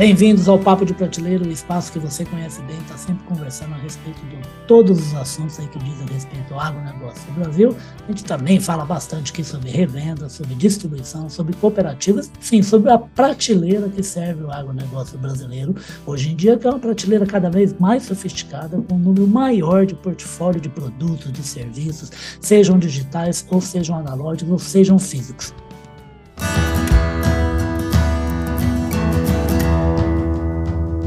Bem-vindos ao Papo de Prateleiro, o espaço que você conhece bem, está sempre conversando a respeito de todos os assuntos aí que dizem respeito ao agronegócio do Brasil. A gente também fala bastante aqui sobre revenda, sobre distribuição, sobre cooperativas, enfim, sobre a prateleira que serve o agronegócio brasileiro. Hoje em dia, que é uma prateleira cada vez mais sofisticada, com um número maior de portfólio de produtos, de serviços, sejam digitais, ou sejam analógicos, ou sejam físicos.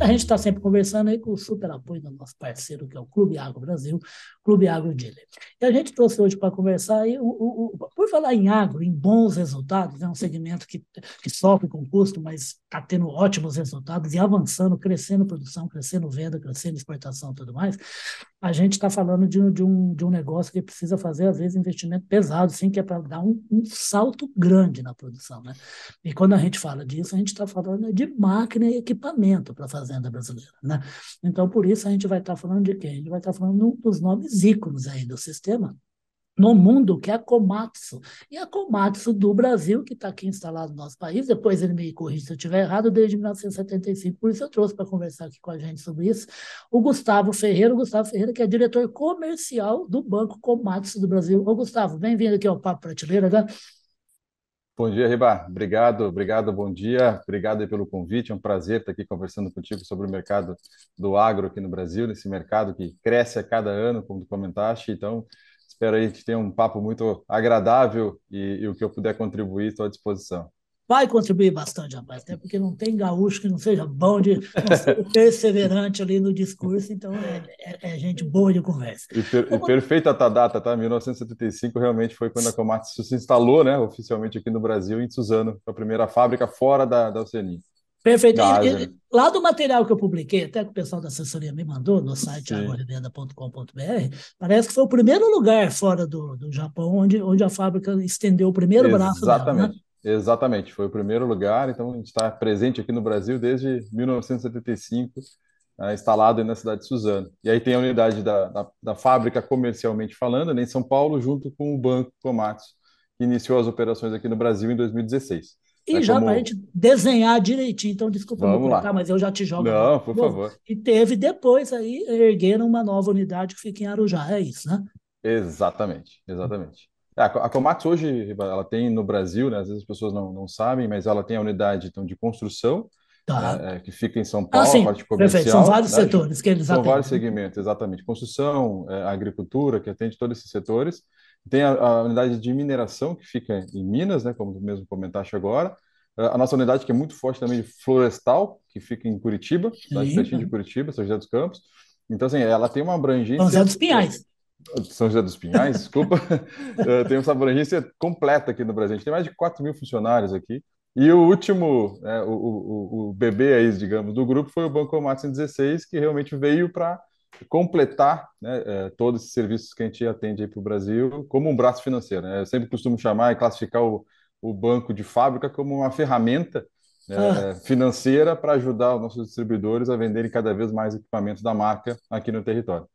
A gente está sempre conversando aí com o super apoio do nosso parceiro, que é o Clube Agro Brasil, Clube Agro Dealer. E a gente trouxe hoje para conversar aí, o, o, o, por falar em agro, em bons resultados, é um segmento que, que sofre com custo, mas está tendo ótimos resultados e avançando, crescendo produção, crescendo venda, crescendo exportação e tudo mais. A gente está falando de, de, um, de um negócio que precisa fazer, às vezes, investimento pesado, sim, que é para dar um, um salto grande na produção. Né? E quando a gente fala disso, a gente está falando de máquina e equipamento para fazer fazenda brasileira. Né? Então, por isso, a gente vai estar tá falando de quem? A gente vai estar tá falando dos nomes ícones aí do sistema, no mundo, que é a Komatsu. E a Komatsu do Brasil, que está aqui instalado no nosso país, depois ele me corrige se eu estiver errado, desde 1975. Por isso eu trouxe para conversar aqui com a gente sobre isso o Gustavo Ferreira, o Gustavo Ferreira, que é diretor comercial do Banco Komatsu do Brasil. Ô, Gustavo, bem-vindo aqui ao Papo Prateleira, né? Bom dia, Riba. Obrigado, obrigado, bom dia. Obrigado pelo convite. É um prazer estar aqui conversando contigo sobre o mercado do agro aqui no Brasil, nesse mercado que cresce a cada ano, como tu comentaste. Então, espero aí que tenha um papo muito agradável e, e o que eu puder contribuir, estou à disposição vai contribuir bastante, rapaz, até porque não tem gaúcho que não seja bom de não perseverante ali no discurso, então é, é, é gente boa de conversa. E, per, e perfeita a data, tá? 1975 realmente foi quando a Komatsu se instalou, né, oficialmente aqui no Brasil, em Suzano, a primeira fábrica fora da, da Oceania. Perfeito. E, e, lá do material que eu publiquei, até que o pessoal da assessoria me mandou no site agorevenda.com.br, parece que foi o primeiro lugar fora do, do Japão onde, onde a fábrica estendeu o primeiro Exatamente. braço dela. Exatamente. Né? Exatamente, foi o primeiro lugar, então a gente está presente aqui no Brasil desde 1975, né, instalado na cidade de Suzano. E aí tem a unidade da, da, da, fábrica comercialmente falando, né, em São Paulo, junto com o Banco Komatsu, que iniciou as operações aqui no Brasil em 2016. E é já como... para a gente desenhar direitinho, então desculpa Vamos me colocar, mas eu já te jogo. Não, por Bom, favor. E teve depois aí, ergueram uma nova unidade que fica em Arujá, é isso, né? Exatamente, exatamente. É, a Komatsu hoje, ela tem no Brasil, né, às vezes as pessoas não, não sabem, mas ela tem a unidade então, de construção, tá. é, que fica em São ah, Paulo, ah, sim. parte comercial. Perfeito. São vários né? setores que eles São atendem. vários segmentos, exatamente. Construção, é, agricultura, que atende todos esses setores. Tem a, a, unidade de mineração, que fica em Minas, né, como tu mesmo comentaste agora. A nossa unidade, que é muito forte também, de florestal, que fica em Curitiba, cidade pertinho de Curitiba, São José dos Campos. Então, assim, ela tem uma abrangência... São José dos Pinhais. São José dos Pinhais, desculpa, uh, tem uma abrangência completa aqui no Brasil. A gente tem mais de 4 mil funcionários aqui. E o último, é, o, o, o, bebê aí, digamos, do grupo foi o Banco Matos em 16, que realmente veio para completar né, é, todos esses serviços que a gente atende aí para o Brasil como um braço financeiro. Né? Eu sempre costumo chamar e classificar o, o banco de fábrica como uma ferramenta né, ah. financeira para ajudar os nossos distribuidores a venderem cada vez mais equipamentos da marca aqui no território.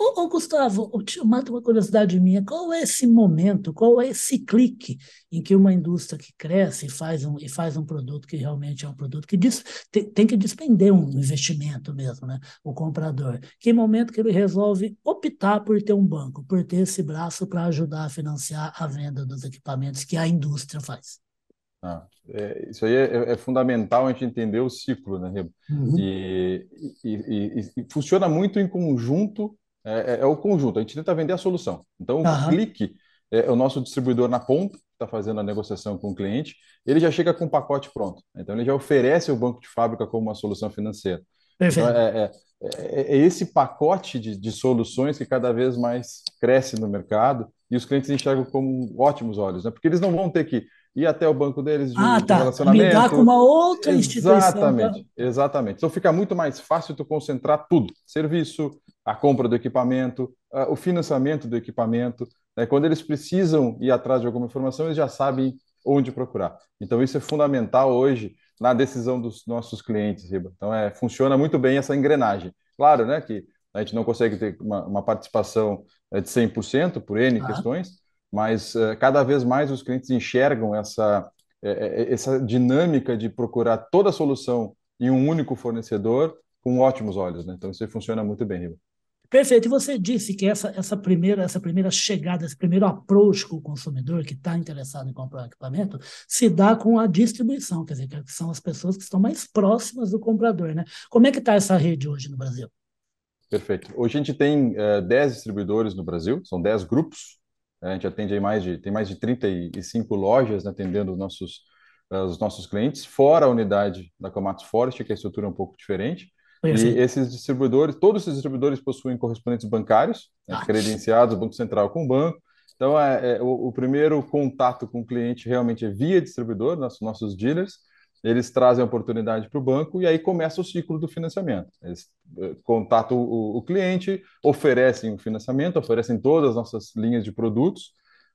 Ô, ô Gustavo, te mata uma curiosidade minha. Qual é esse momento, qual é esse clique em que uma indústria que cresce e faz um, e faz um produto que realmente é um produto que diz, tem, tem que despender um investimento mesmo, né? O comprador. Que momento que ele resolve optar por ter um banco, por ter esse braço para ajudar a financiar a venda dos equipamentos que a indústria faz? Ah, é, isso aí é, é, fundamental a gente entender o ciclo, né, uhum. e, e, e, e, funciona muito em conjunto é, é, é, o conjunto. A gente tenta vender a solução. Então, o clique é o nosso distribuidor na ponta, que está fazendo a negociação com o cliente, ele já chega com o pacote pronto. Então, ele já oferece o banco de fábrica como uma solução financeira. Então, é, é, é, é, esse pacote de, de soluções que cada vez mais cresce no mercado e os clientes enxergam com ótimos olhos, né? porque eles não vão ter que ir até o banco deles de, ah, tá. de relacionamento. Lidar com uma outra instituição. Exatamente, tá? exatamente. Então fica muito mais fácil tu concentrar tudo: serviço, a compra do equipamento, o financiamento do equipamento. Né? Quando eles precisam ir atrás de alguma informação, eles já sabem onde procurar. Então, isso é fundamental hoje na decisão dos nossos clientes, Riba. Então, é, funciona muito bem essa engrenagem. Claro, né, que a gente não consegue ter uma, uma participação é, de 100% por N ah. questões, mas uh, cada vez mais os clientes enxergam essa, é, essa dinâmica de procurar toda a solução em um único fornecedor com ótimos olhos, né? Então isso funciona muito bem, Riva. Perfeito. E você disse que essa, essa, primeira, essa primeira chegada, esse primeiro approach com o consumidor que está interessado em comprar um equipamento, se dá com a distribuição, quer dizer, que são as pessoas que estão mais próximas do comprador. Né? Como é que está essa rede hoje no Brasil? Perfeito. Hoje a gente tem uh, eh, 10 distribuidores no Brasil, são 10 grupos. A gente atende mais de, tem mais de 35 lojas né, atendendo os nossos, uh, os nossos clientes, fora a unidade da Komatsu Forest, que a estrutura é um pouco diferente. E esses distribuidores, todos esses distribuidores possuem correspondentes bancários, né, credenciados Banco Central com o banco. Então, é, é o, o, primeiro contato com o cliente realmente é via distribuidor, nossos, nossos dealers. Eles trazem a oportunidade para o banco e aí começa o ciclo do financiamento. Eles eh, contatam o, o cliente, oferecem o financiamento, oferecem todas as nossas linhas de produtos,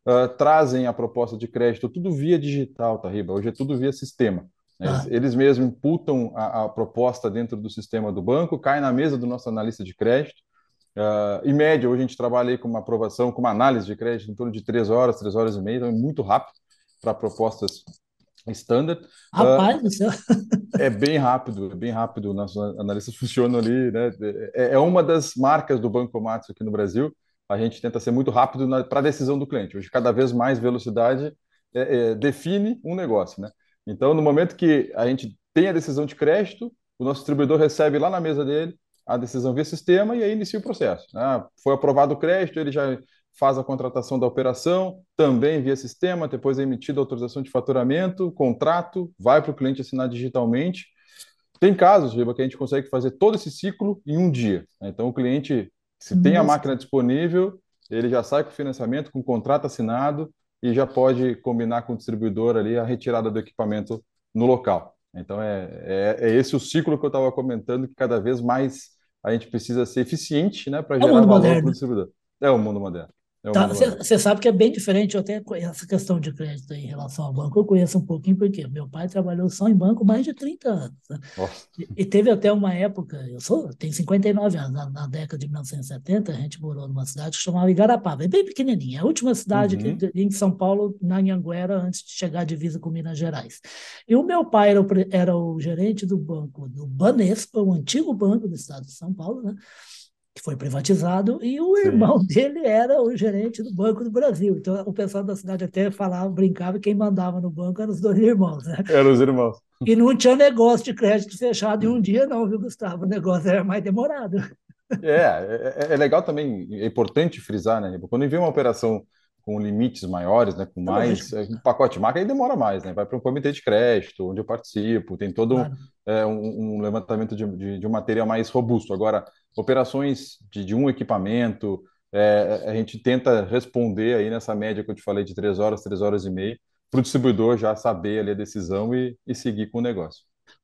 uh, trazem a proposta de crédito, tudo via digital, tá, Riba? Hoje é tudo via sistema. Eles, ah. eles mesmos imputam a, a, proposta dentro do sistema do banco, cai na mesa do nosso analista de crédito. Uh, em média, hoje a gente trabalha com uma aprovação, com uma análise de crédito em torno de três horas, três horas e meia, então é muito rápido para propostas standard. Rapaz uh, do céu! É bem rápido, é bem rápido. Nossos analistas funcionam ali, né? É, é uma das marcas do Banco Matos aqui no Brasil. A gente tenta ser muito rápido para a decisão do cliente. Hoje, cada vez mais velocidade é, é, define um negócio, né? Então, no momento que a gente tem a decisão de crédito, o nosso distribuidor recebe lá na mesa dele a decisão via sistema e aí inicia o processo. Ah, foi aprovado o crédito, ele já faz a contratação da operação, também via sistema, depois é emitida a autorização de faturamento, contrato, vai para o cliente assinar digitalmente. Tem casos, Riba, que a gente consegue fazer todo esse ciclo em um dia. Né? Então, o cliente, se tem a máquina disponível, ele já sai com o financiamento, com o contrato assinado, e já pode combinar com o distribuidor ali a retirada do equipamento no local. Então, é, é, é esse o ciclo que eu estava comentando, que cada vez mais a gente precisa ser eficiente né, para é gerar valor para o distribuidor. É o mundo moderno. Você é sabe que é bem diferente, eu até essa questão de crédito em relação ao banco, eu conheço um pouquinho, porque meu pai trabalhou só em banco mais de 30 anos. Né? E, e, teve até uma época, eu sou, tenho 59 anos, na, na, década de 1970, a gente morou numa cidade que chamava Igarapava, é bem pequenininha, é a última cidade uhum. que, em São Paulo, na Anhanguera, antes de chegar à divisa com Minas Gerais. E o meu pai era o, era o gerente do banco, do Banespa, o antigo banco do estado de São Paulo, né? Que foi privatizado, e o Sim. irmão dele era o gerente do Banco do Brasil. Então, o pessoal da cidade até falava, brincava, quem mandava no banco eram os dois irmãos. Né? Eram os irmãos. E não tinha negócio de crédito fechado em um dia, não, viu, Gustavo? O negócio era mais demorado. É, é, é legal também, é importante frisar, né? Quando vem uma operação com limites maiores, né, com mais é, um pacote de marca, aí demora mais, né? Vai para um comitê de crédito, onde eu participo, tem todo claro. é, um, um, levantamento de, de, de, um material mais robusto. Agora, operações de, de um equipamento, é, a gente tenta responder aí nessa média que eu te falei de três horas, três horas e meia, para o distribuidor já saber ali a decisão e, e seguir com o negócio.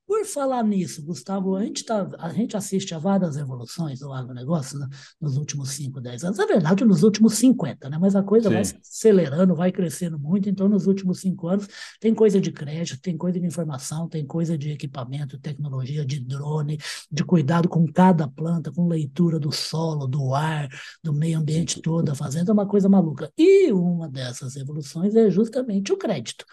Por falar nisso, Gustavo, a gente, tá, a gente assiste a várias evoluções do agronegócio né, nos últimos 5, 10 anos. Na verdade, nos últimos 50, né? mas a coisa Sim. vai se acelerando, vai crescendo muito. Então, nos últimos cinco anos, tem coisa de crédito, tem coisa de informação, tem coisa de equipamento, tecnologia, de drone, de cuidado com cada planta, com leitura do solo, do ar, do meio ambiente todo, da fazenda, é uma coisa maluca. E uma dessas evoluções é justamente o crédito.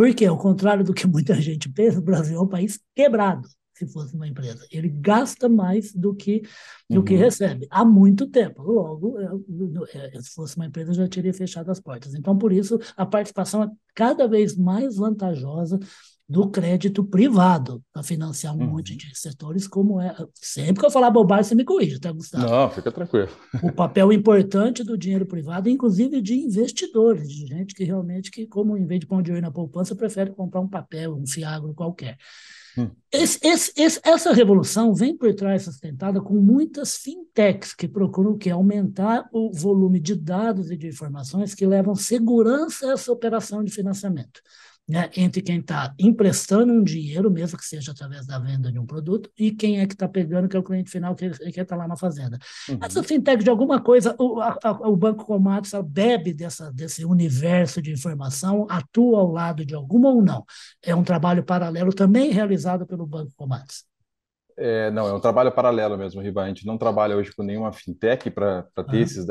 Porque, ao contrário do que muita gente pensa, o Brasil é um país quebrado, se fosse uma empresa. Ele gasta mais do que, do uhum. que recebe, há muito tempo. Logo, é, é, se fosse uma empresa, já teria fechado as portas. Então, por isso, a participação é cada vez mais vantajosa do crédito privado para financiar um uhum. monte de setores, como é. Sempre que eu falar bobagem, você me corrige, tá, Gustavo? Não, fica tranquilo. O papel importante do dinheiro privado, inclusive de investidores, de gente que realmente, que, como em vez de pôr dinheiro na poupança, prefere comprar um papel, um fiagro qualquer. Hum. Esse, esse, esse, essa revolução vem por trás sustentada com muitas fintechs que procuram que aumentar o volume de dados e de informações que levam segurança a essa operação de financiamento né, entre quem está emprestando um dinheiro, mesmo que seja através da venda de um produto, e quem é que está pegando, que é o cliente final que está lá na fazenda. Uhum. Essa fintech, de alguma coisa, o, a, o Banco Comatos bebe dessa, desse universo de informação, atua ao lado de alguma ou não? É um trabalho paralelo também realizado pelo Banco Comatos. É, não, é um trabalho paralelo mesmo, Riba. A gente não trabalha hoje com nenhuma fintech para ter uhum. esses.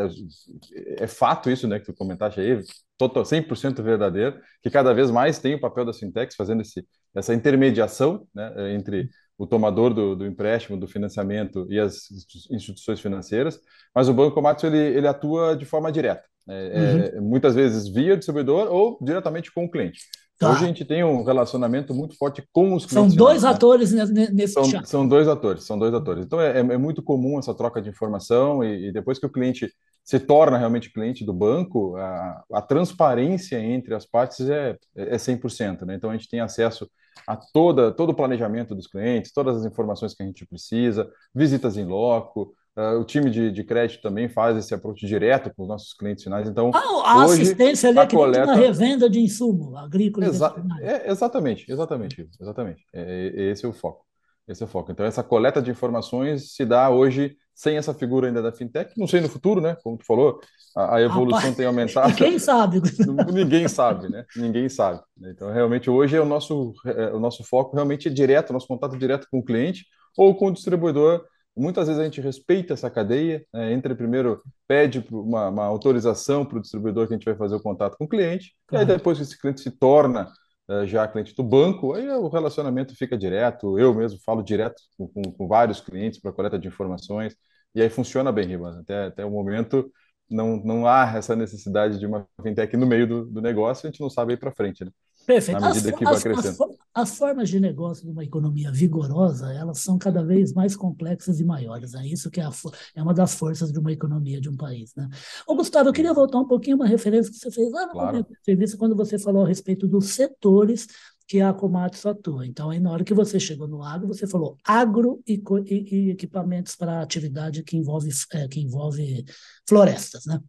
É fato isso, né, que tu comentaste aí, total, 100% verdadeiro, que cada vez mais tem o papel das fintechs fazendo esse, essa intermediação né, entre o tomador do, do, empréstimo, do financiamento e as instituições financeiras, mas o Banco Komatsu ele, ele atua de forma direta, né, é, uhum. é, muitas vezes via distribuidor ou diretamente com o cliente. Tá. Hoje a gente tem um relacionamento muito forte com os clientes. São dois né? atores nesse são. São dois atores, são dois atores. Então é, é muito comum essa troca de informação e, e, depois que o cliente se torna realmente cliente do banco, a, a transparência entre as partes é, é 100%. Né? Então a gente tem acesso a toda, todo o planejamento dos clientes, todas as informações que a gente precisa, visitas em loco, Uh, o time de, de, crédito também faz esse approach direto com os nossos clientes finais. Então, ah, a hoje, assistência ali é coleta... na revenda de insumo agrícola. Exa é, exatamente, exatamente, exatamente. É, é, esse é o foco. Esse é o foco. Então, essa coleta de informações se dá hoje sem essa figura ainda da fintech. Não sei no futuro, né? Como tu falou, a, a evolução Rapaz, tem aumentado. Ninguém sabe. ninguém sabe, né? Ninguém sabe. Então, realmente, hoje é o nosso, é, o nosso foco realmente é direto, nosso contato direto com o cliente ou com o distribuidor Muitas vezes a gente respeita essa cadeia, né? entra primeiro, pede uma, uma autorização para o distribuidor que a gente vai fazer o contato com o cliente, claro. e aí depois que esse cliente se torna uh, já cliente do banco, aí o relacionamento fica direto, eu mesmo falo direto com, com, com vários clientes para coleta de informações, e aí funciona bem, Ribas. Até, até o momento não, não há essa necessidade de uma fintech no meio do, do negócio, a gente não sabe ir para frente, né? Perfeito. Na medida as, que vai crescendo. As, as, formas de negócio de uma economia vigorosa, elas são cada vez mais complexas e maiores. É isso que é, a, é uma das forças de uma economia de um país. Né? Ô, Gustavo, eu queria voltar um pouquinho uma referência que você fez lá na entrevista, quando você falou a respeito dos setores que a Komatsu atua. Então, aí na hora que você chegou no agro, você falou agro e, e, e equipamentos para atividade que envolve, é, que envolve florestas, né?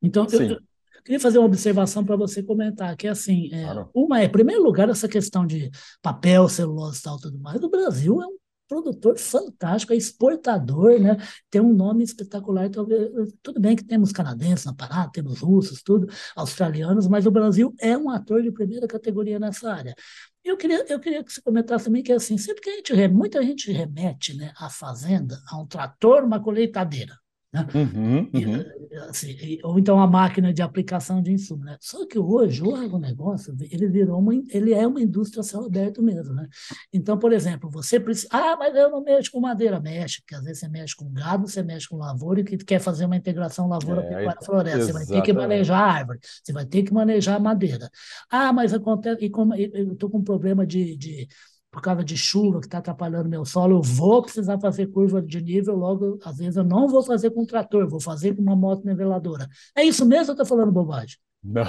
Então, eu, Queria fazer uma observação para você comentar, que é assim, é, claro. uma é, em primeiro lugar, essa questão de papel, celulose e tal, tudo mais. O Brasil é um produtor fantástico, é exportador, né? Tem um nome espetacular. Talvez, tudo bem que temos canadenses na parada, temos russos, tudo, australianos, mas o Brasil é um ator de primeira categoria nessa área. Eu queria, eu queria que você comentasse também que assim, sempre que a gente muita gente remete, né, a fazenda, a um trator, uma colheitadeira. Né? Uhum, uhum. Assim, ou então a máquina de aplicação de insumo. Né? Só que hoje o agronegócio ele virou uma, ele é uma indústria a céu aberto mesmo. Né? Então, por exemplo, você precisa. Ah, mas eu não mexo com madeira. Mexe, porque às vezes você mexe com gado, você mexe com lavoura e que quer fazer uma integração lavoura-pecuária-floresta. É, você vai ter que manejar a árvore, você vai ter que manejar a madeira. Ah, mas acontece. E como eu estou com um problema de, de por causa de chuva que está atrapalhando meu solo, eu vou precisar fazer curva de nível, logo, às vezes, eu não vou fazer com trator, vou fazer com uma moto niveladora. É isso mesmo ou estou falando bobagem? Não,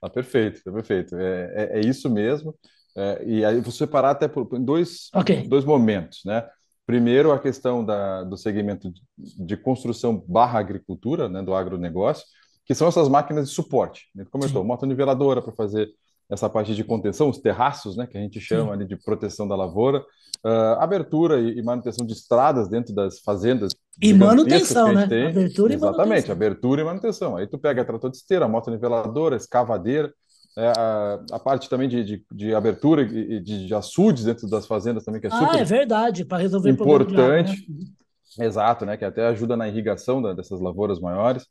tá perfeito, tá perfeito. É, é, é isso mesmo. É, e aí vou separar até por, em dois, okay. dois momentos, né? Primeiro, a questão da, do segmento de, de construção barra agricultura, né, do agronegócio, que são essas máquinas de suporte. Né? Como eu estou, moto niveladora para fazer essa parte de contenção, os terraços, né, que a gente chama ali de proteção da lavoura, uh, abertura e, e, manutenção de estradas dentro das fazendas. E manutenção, né? Tem. Abertura Exatamente, e manutenção. abertura e manutenção. Aí tu pega trator de esteira, moto niveladora, escavadeira, é, a, a, parte também de, de, de abertura e de, de, açudes dentro das fazendas também, que é ah, super é verdade, para resolver importante. Água, né? Exato, né? Que até ajuda na irrigação da, dessas lavouras maiores.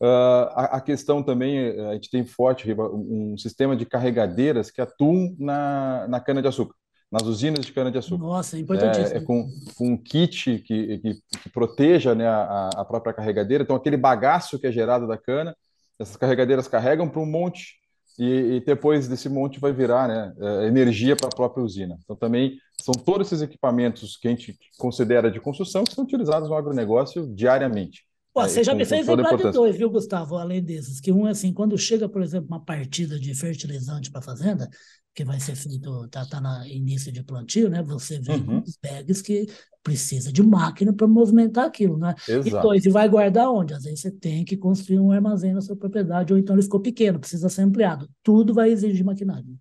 Uh, a, a, questão também, eh, a gente tem forte um sistema de carregadeiras que atuam na, na cana-de-açúcar, nas usinas de cana-de-açúcar. Nossa, é importantíssimo. É, é com, com, um kit que, que, que proteja né, a, a, própria carregadeira. Então, aquele bagaço que é gerado da cana, essas carregadeiras carregam para um monte e, e, depois desse monte vai virar né, eh, energia para a própria usina. Então, também são todos esses equipamentos que a gente considera de construção que são utilizados no agronegócio diariamente. Pô, é, você já me fez lembrar de dois, viu, Gustavo? Além desses, que um é assim, quando chega, por exemplo, uma partida de fertilizante para a fazenda, que vai ser feito, tá, tá na início de plantio, né? Você vê uhum. os bags que precisa de máquina para movimentar aquilo, né? Exato. E dois, e vai guardar onde? Às vezes você tem que construir um armazém na sua propriedade, ou então ele ficou pequeno, precisa ser ampliado. Tudo vai exigir maquinário.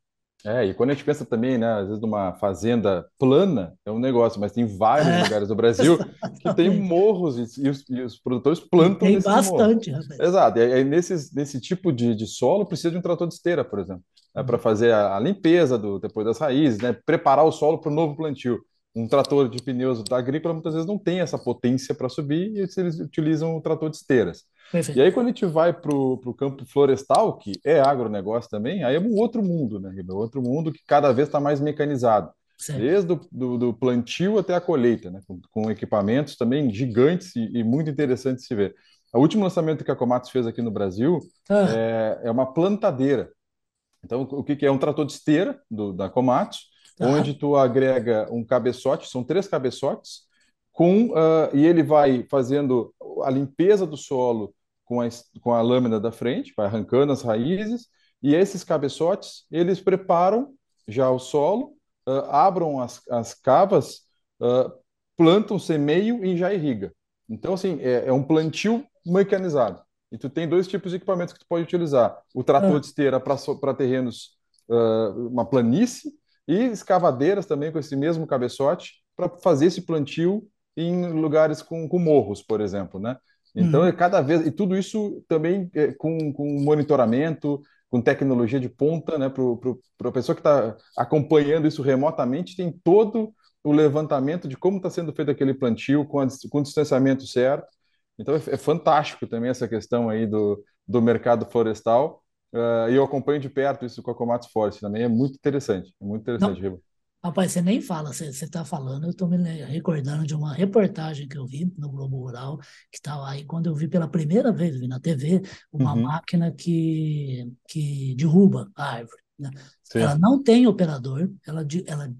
É, e quando a gente pensa também, né, às vezes numa fazenda plana, é um negócio, mas tem vários é, lugares do Brasil que tem morros e, e, os, e os, produtores plantam Tem bastante, rapaz. Exato, e aí nesse, nesse tipo de, de solo precisa de um trator de esteira, por exemplo, né, para fazer a, a, limpeza do, depois das raízes, né, preparar o solo para o novo plantio. um trator de pneus da agrícola muitas vezes não tem essa potência para subir e eles utilizam o trator de esteiras. Perfeito. E aí, quando a gente vai para o campo florestal, que é agronegócio também, aí é um outro mundo, né, É outro mundo que cada vez está mais mecanizado. Certo. Desde o do, do, plantio até a colheita, né? com, com equipamentos também gigantes e, e, muito interessantes de se ver. O último lançamento que a Komatsu fez aqui no Brasil ah. é, é, uma plantadeira. Então, o que, que é? Um trator de esteira do, da Komatsu, ah. onde tu agrega um cabeçote, são três cabeçotes, com, uh, e ele vai fazendo a limpeza do solo com a, com a lâmina da frente, vai arrancando as raízes, e esses cabeçotes, eles preparam já o solo, uh, abram as, as cavas, uh, plantam semeio e já irriga. Então, assim, é, é, um plantio mecanizado. E tu tem dois tipos de equipamentos que tu pode utilizar. O trator ah. de esteira para terrenos, uh, uma planície, e escavadeiras também com esse mesmo cabeçote para fazer esse plantio em lugares com, com morros, por exemplo, né? Então, uhum. é cada vez... E tudo isso também é, com, com monitoramento, com tecnologia de ponta, né, para a pessoa que está acompanhando isso remotamente, tem todo o levantamento de como está sendo feito aquele plantio, com, a, com o distanciamento certo. Então, é, é, fantástico também essa questão aí do, do mercado florestal. Uh, e eu acompanho de perto isso com a Comatos Forte também. É muito interessante, é muito interessante, Riba. Rapaz, você nem fala, você está falando, eu estou me recordando de uma reportagem que eu vi no Globo Rural, que estava aí, quando eu vi pela primeira vez, vi na TV, uma uhum. máquina que, que derruba a árvore. Né? Ela não tem operador, ela, ela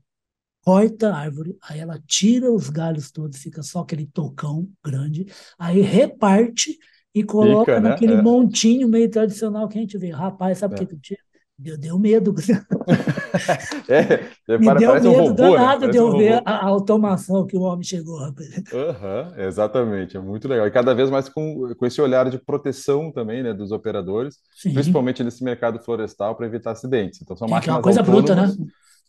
corta a árvore, aí ela tira os galhos todos, fica só aquele tocão grande, aí reparte e coloca fica, né? naquele é. montinho meio tradicional que a gente vê. Rapaz, sabe o é. que eu tiro? Deu, deu medo. é, Me deu medo um robô, danado né? de eu um ver a, a, automação que o homem chegou, rapaz. Uhum, exatamente, é muito legal. E cada vez mais com, com esse olhar de proteção também né, dos operadores, Sim. principalmente nesse mercado florestal, para evitar acidentes. Então, são máquinas. É uma coisa bruta, né?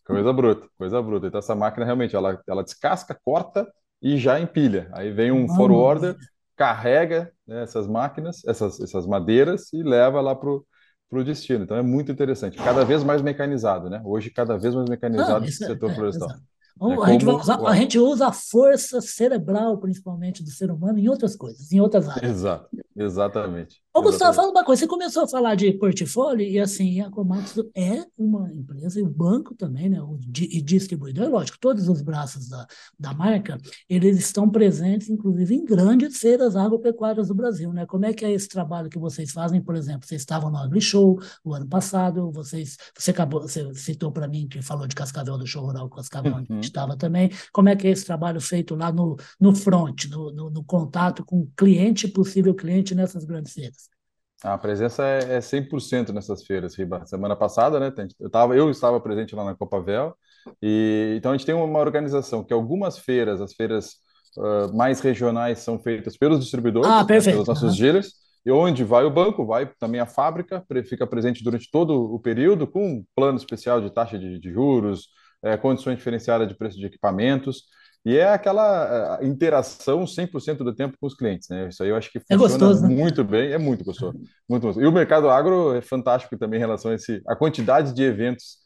Coisa bruta, coisa bruta. Então, essa máquina realmente ela, ela descasca, corta e já empilha. Aí vem um oh, forwarder, carrega né, essas máquinas, essas, essas madeiras e leva lá para o para o destino. Então é muito interessante. Cada vez mais mecanizado, né? Hoje, cada vez mais mecanizado o setor é, florestal. É, é a, gente usar, a, gente usa a força cerebral, principalmente, do ser humano em outras coisas, em outras áreas. Exato, exatamente. Ô, Gustavo, fala uma coisa. Você começou a falar de portfólio e, assim, a Komatsu é uma empresa, e o banco também, né? O e distribuidor, lógico, todos os braços da, da marca, eles estão presentes, inclusive, em grandes feiras agropecuárias do Brasil, né? Como é que é esse trabalho que vocês fazem? Por exemplo, vocês estavam no AgriShow o ano passado, vocês, você, acabou, você citou para mim que falou de Cascavel do Show Rural Cascavel, uhum estava também. Como é que é esse trabalho feito lá no, no front, no, no, no contato com cliente, possível cliente nessas grandes feiras? A presença é, é 100% nessas feiras, Riba. Semana passada, né, eu, tava, eu estava presente lá na Copavel, e então a gente tem uma organização que algumas feiras, as feiras uh, mais regionais, são feitas pelos distribuidores, ah, né, pelos nossos uhum. dealers, e onde vai o banco, vai também a fábrica, fica presente durante todo o período, com um plano especial de taxa de, de juros, é, condições diferenciadas de preço de equipamentos, e é aquela é, interação 100% do tempo com os clientes, né? Isso aí eu acho que é funciona é gostoso, né? muito bem, é muito gostoso, muito gostoso. E o mercado agro é fantástico também em relação a esse, a quantidade de eventos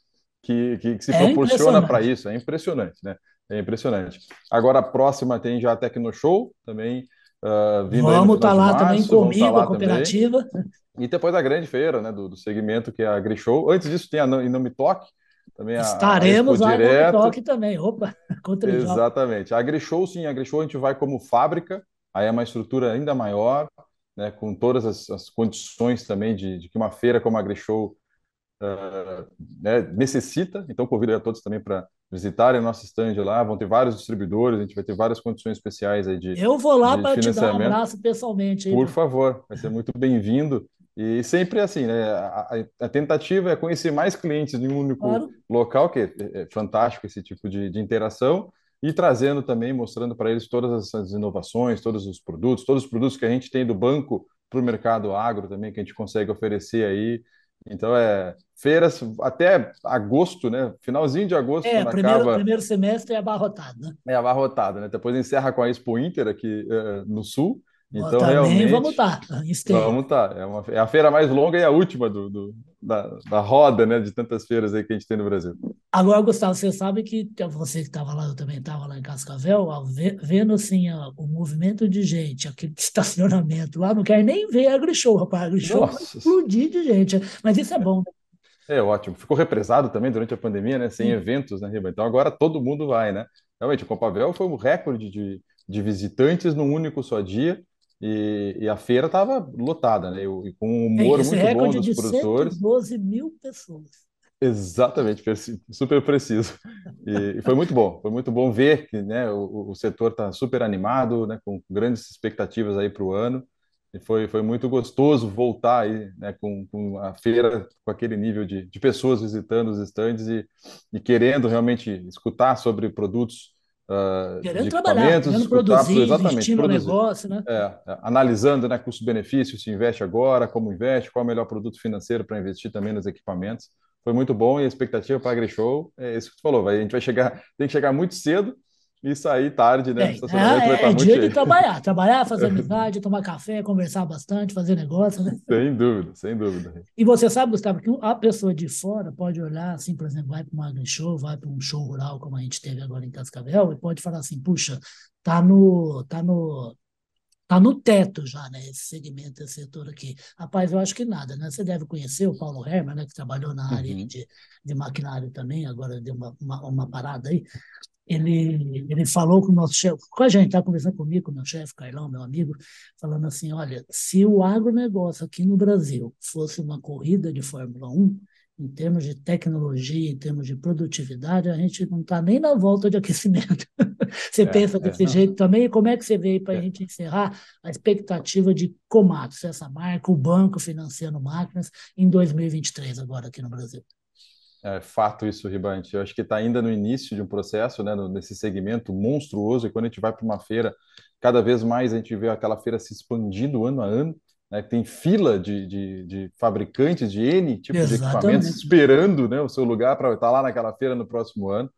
que, que, que se é proporciona para isso, é impressionante, né? É impressionante. Agora a próxima tem já a Tecnoshow também, uh, vindo Vamos estar tá lá março, também comigo, tá a cooperativa. Também. E depois a grande feira, né, do, do segmento que é a AgriShow. Antes disso tem a Não Me Toque, também Estaremos a, lá no Toque também. Opa, contra Exatamente. A AgriShow, sim, a AgriShow a gente vai como fábrica, aí é uma estrutura ainda maior, né, com todas as, as condições também de, de, que uma feira como a AgriShow uh, né, necessita. Então, convido a todos também para visitarem nosso stand lá. Vão ter vários distribuidores, a gente vai ter várias condições especiais aí de. Eu vou lá para te dar um abraço pessoalmente. Por favor, vai ser muito bem-vindo. E sempre assim, né? A, a, tentativa é conhecer mais clientes em um único claro. local, que é, é, fantástico esse tipo de, de interação, e trazendo também, mostrando para eles todas essas inovações, todos os produtos, todos os produtos que a gente tem do banco para o mercado agro também, que a gente consegue oferecer aí. Então, é feiras até agosto, né? Finalzinho de agosto. É, primeiro, acaba... primeiro semestre é abarrotado, né? É abarrotado, né? Depois encerra com a Expo Inter aqui uh, no Sul. Então, Também realmente. Vamos estar. Vamos estar. É, uma, é a feira mais longa e a última do, do, da, da roda né, de tantas feiras aí que a gente tem no Brasil. Agora, Gustavo, você sabe que você que estava lá, eu também estava lá em Cascavel, vendo assim o movimento de gente, aquele estacionamento lá, não quer nem ver a AgriShow, rapaz. A AgriShow vai explodir de gente. Mas isso é bom, né? É ótimo. Ficou represado também durante a pandemia, né? Sem eventos, né, Riba? Então agora todo mundo vai, né? Realmente, o Copavel foi um recorde de, de visitantes num único só dia. E, e a feira estava lotada, né? E, com um humor Esse muito bom dos de produtores. 112 mil pessoas. Exatamente, super preciso. E, foi muito bom, foi muito bom ver que né, o, o setor está super animado, né, com grandes expectativas aí para o ano. E foi, foi muito gostoso voltar aí, né, com, com a feira, com aquele nível de, de pessoas visitando os estandes e, e querendo realmente escutar sobre produtos uh, querendo trabalhar, querendo produzir, exatamente, produzir. negócio, né? É, é, analisando né, custo-benefício, se investe agora, como investe, qual é o melhor produto financeiro para investir também nos equipamentos. Foi muito bom e a expectativa para a AgriShow é isso que você falou, vai, a gente vai chegar, tem que chegar muito cedo e sair tarde, né? É, é, é dia de trabalhar, trabalhar, fazer amizade, tomar café, conversar bastante, fazer negócio, né? Sem dúvida, sem dúvida. E você sabe, Gustavo, que a pessoa de fora pode olhar, assim, por exemplo, vai para agri show, vai para um show rural, como a gente teve agora em Cascavel, e pode falar assim, puxa, tá no, tá no, tá no teto já, né? Esse segmento, esse setor aqui. Rapaz, eu acho que nada, né? Você deve conhecer o Paulo Herman, né? Que trabalhou na área uhum. de, de maquinário também, agora deu uma, uma, uma parada aí ele, ele falou com o nosso chefe, com a gente, estava conversando comigo, com o meu chefe, Carlão, meu amigo, falando assim: olha, se o agronegócio aqui no Brasil fosse uma corrida de Fórmula 1, em termos de tecnologia, em termos de produtividade, a gente não está nem na volta de aquecimento. você é, pensa desse é, jeito também? Como é que você vê para a é. gente encerrar a expectativa de Comatos, essa marca, o banco financiando máquinas, em 2023, agora aqui no Brasil? É fato isso, Ribante. Eu acho que está ainda no início de um processo, né, nesse segmento monstruoso, e quando a gente vai para uma feira, cada vez mais a gente vê aquela feira se expandindo ano a ano, né, tem fila de, de, de fabricantes de N tipos de equipamentos esperando né, o seu lugar para estar lá naquela feira no próximo ano.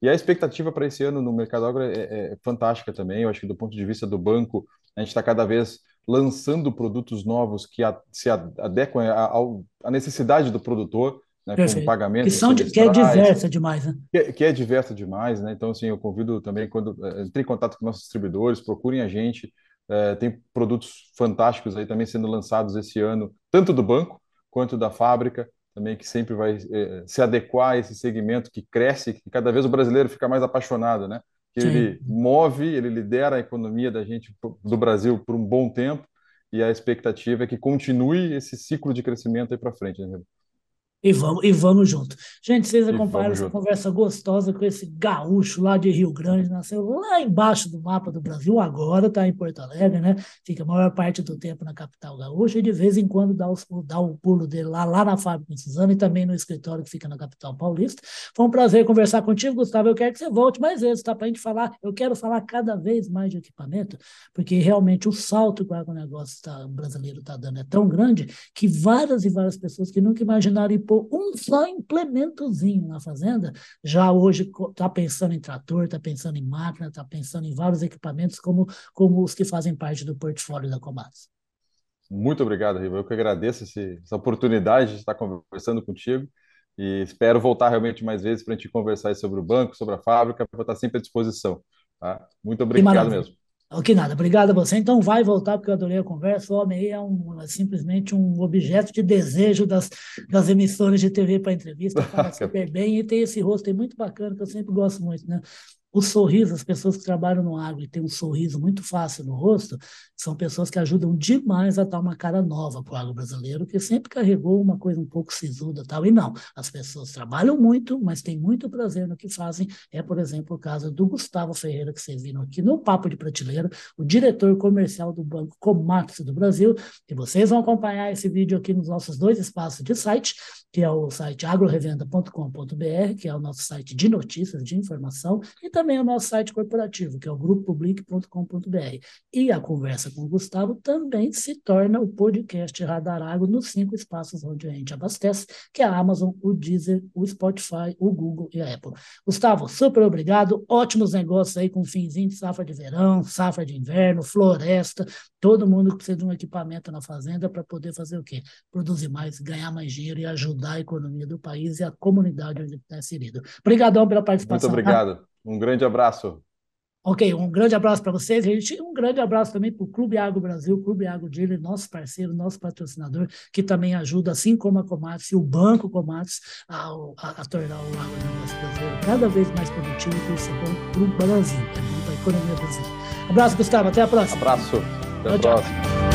E a expectativa para esse ano no mercado agro é, é, é, fantástica também. Eu acho que do ponto de vista do banco, a gente está cada vez lançando produtos novos que a, se adequam à necessidade do produtor né, com pagamento. Que, são, que é diversa demais, né? Que, é, que é diversa demais, né? Então, assim, eu convido também, quando é, entre em contato com nossos distribuidores, procurem a gente. É, tem produtos fantásticos aí também sendo lançados esse ano, tanto do banco quanto da fábrica, também que sempre vai é, se adequar a esse segmento que cresce, que cada vez o brasileiro fica mais apaixonado, né? Que Sim. ele move, ele lidera a economia da gente, do Brasil, por um bom tempo, e a expectativa é que continue esse ciclo de crescimento aí para frente, né? E vamos, e vamos junto. Gente, vocês acompanharam essa junto. conversa gostosa com esse gaúcho lá de Rio Grande, nasceu lá embaixo do mapa do Brasil, agora está em Porto Alegre, né? Fica a maior parte do tempo na capital gaúcha e de vez em quando dá, os, dá o pulo dele lá, lá na fábrica em Suzano e também no escritório que fica na capital paulista. Foi um prazer conversar contigo, Gustavo. Eu quero que você volte mais vezes, tá? Para a gente falar. Eu quero falar cada vez mais de equipamento, porque realmente o salto que o agronegócio tá, brasileiro está dando é tão grande que várias e várias pessoas que nunca imaginaram pôr um só implementozinho na fazenda, já hoje está pensando em trator, está pensando em máquina, está pensando em vários equipamentos como, como os que fazem parte do portfólio da Comatos. Muito obrigado, Riva. Eu que agradeço esse, essa oportunidade de estar conversando contigo e espero voltar realmente mais vezes para a gente conversar sobre o banco, sobre a fábrica, para estar sempre à disposição. Tá? Muito obrigado mesmo. Que nada, obrigado a você. Então vai voltar, porque eu adorei a conversa. O homem aí é, um, é simplesmente um objeto de desejo das, das emissoras de TV para entrevista. Fala super bem e tem esse rosto aí muito bacana, que eu sempre gosto muito, né? O sorriso, as pessoas que trabalham no agro e têm um sorriso muito fácil no rosto, são pessoas que ajudam demais a dar uma cara nova para o agro brasileiro, que sempre carregou uma coisa um pouco sisuda tal. E não, as pessoas trabalham muito, mas têm muito prazer no que fazem. É, por exemplo, o caso do Gustavo Ferreira, que vocês viram aqui no Papo de Prateleira, o diretor comercial do Banco Comax do Brasil. E vocês vão acompanhar esse vídeo aqui nos nossos dois espaços de site, que é o site agrorevenda.com.br, que é o nosso site de notícias, de informação, e também também o nosso site corporativo, que é o grupopublic.com.br. E a conversa com o Gustavo também se torna o podcast Radar Água nos cinco espaços onde a gente abastece, que é a Amazon, o Deezer, o Spotify, o Google e a Apple. Gustavo, super obrigado. Ótimos negócios aí com finzinho de safra de verão, safra de inverno, floresta, todo mundo que precisa de um equipamento na fazenda para poder fazer o quê? Produzir mais, ganhar mais dinheiro e ajudar a economia do país e a comunidade onde está inserido. Obrigadão pela participação. Muito obrigado. Um grande abraço. Ok, um grande abraço para vocês, gente. Um grande abraço também para o Clube Agro Brasil, Clube Agro Dealer, nosso parceiro, nosso patrocinador, que também ajuda, assim como a Comates e o Banco Comates, a, a, a tornar o agronegócio brasileiro cada vez mais produtivo, e isso é bom para o Brasil, é bom para a economia brasileira. Abraço, Gustavo. Até a próxima. Abraço. Até a próxima.